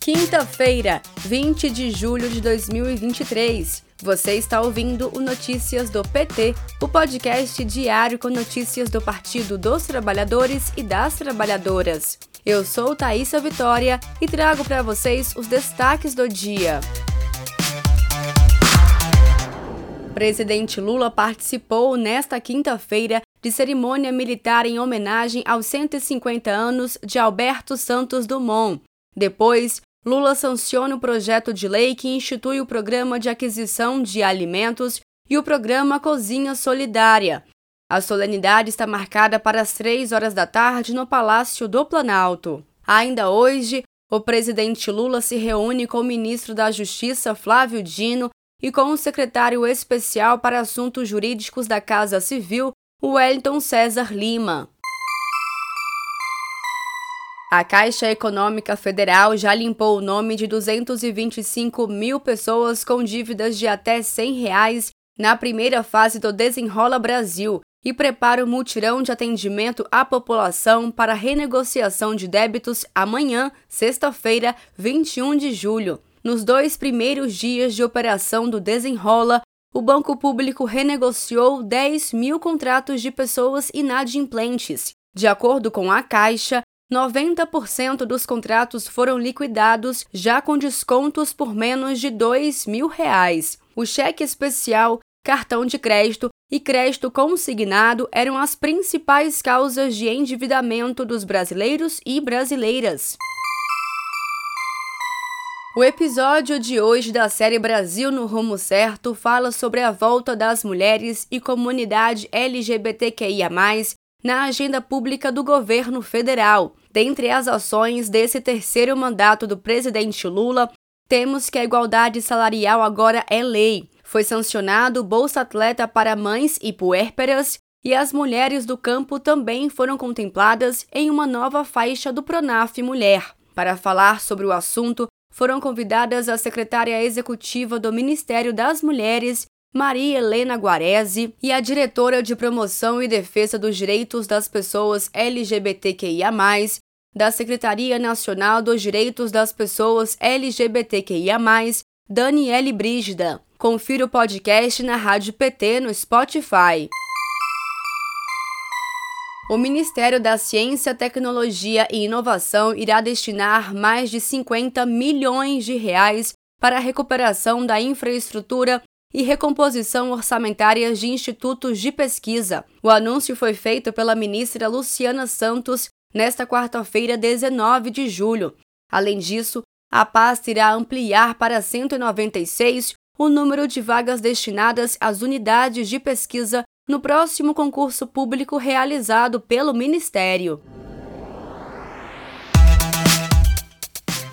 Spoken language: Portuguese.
Quinta-feira, 20 de julho de 2023. Você está ouvindo o Notícias do PT, o podcast diário com notícias do Partido dos Trabalhadores e das Trabalhadoras. Eu sou Thaisa Vitória e trago para vocês os destaques do dia. Presidente Lula participou nesta quinta-feira de cerimônia militar em homenagem aos 150 anos de Alberto Santos Dumont. Depois, Lula sanciona o projeto de lei que institui o Programa de Aquisição de Alimentos e o Programa Cozinha Solidária. A solenidade está marcada para as três horas da tarde no Palácio do Planalto. Ainda hoje, o presidente Lula se reúne com o ministro da Justiça, Flávio Dino, e com o secretário especial para assuntos jurídicos da Casa Civil, Wellington César Lima. A Caixa Econômica Federal já limpou o nome de 225 mil pessoas com dívidas de até 100 reais na primeira fase do Desenrola Brasil e prepara o mutirão de atendimento à população para renegociação de débitos amanhã, sexta-feira, 21 de julho. Nos dois primeiros dias de operação do Desenrola, o Banco Público renegociou 10 mil contratos de pessoas inadimplentes. De acordo com a Caixa, 90% dos contratos foram liquidados já com descontos por menos de 2 mil reais. O cheque especial, cartão de crédito e crédito consignado eram as principais causas de endividamento dos brasileiros e brasileiras. O episódio de hoje da série Brasil no Rumo Certo fala sobre a volta das mulheres e comunidade LGBTQIA, na agenda pública do governo federal. Dentre as ações desse terceiro mandato do presidente Lula, temos que a igualdade salarial agora é lei. Foi sancionado o Bolsa Atleta para mães e puérperas e as mulheres do campo também foram contempladas em uma nova faixa do Pronaf Mulher. Para falar sobre o assunto, foram convidadas a secretária executiva do Ministério das Mulheres, Maria Helena Guarese, e a diretora de Promoção e Defesa dos Direitos das Pessoas LGBTQIA, da Secretaria Nacional dos Direitos das Pessoas LGBTQIA, Daniele Brígida. Confira o podcast na Rádio PT no Spotify. O Ministério da Ciência, Tecnologia e Inovação irá destinar mais de 50 milhões de reais para a recuperação da infraestrutura e recomposição orçamentárias de institutos de pesquisa. O anúncio foi feito pela ministra Luciana Santos nesta quarta-feira, 19 de julho. Além disso, a pasta irá ampliar para 196 o número de vagas destinadas às unidades de pesquisa no próximo concurso público realizado pelo Ministério.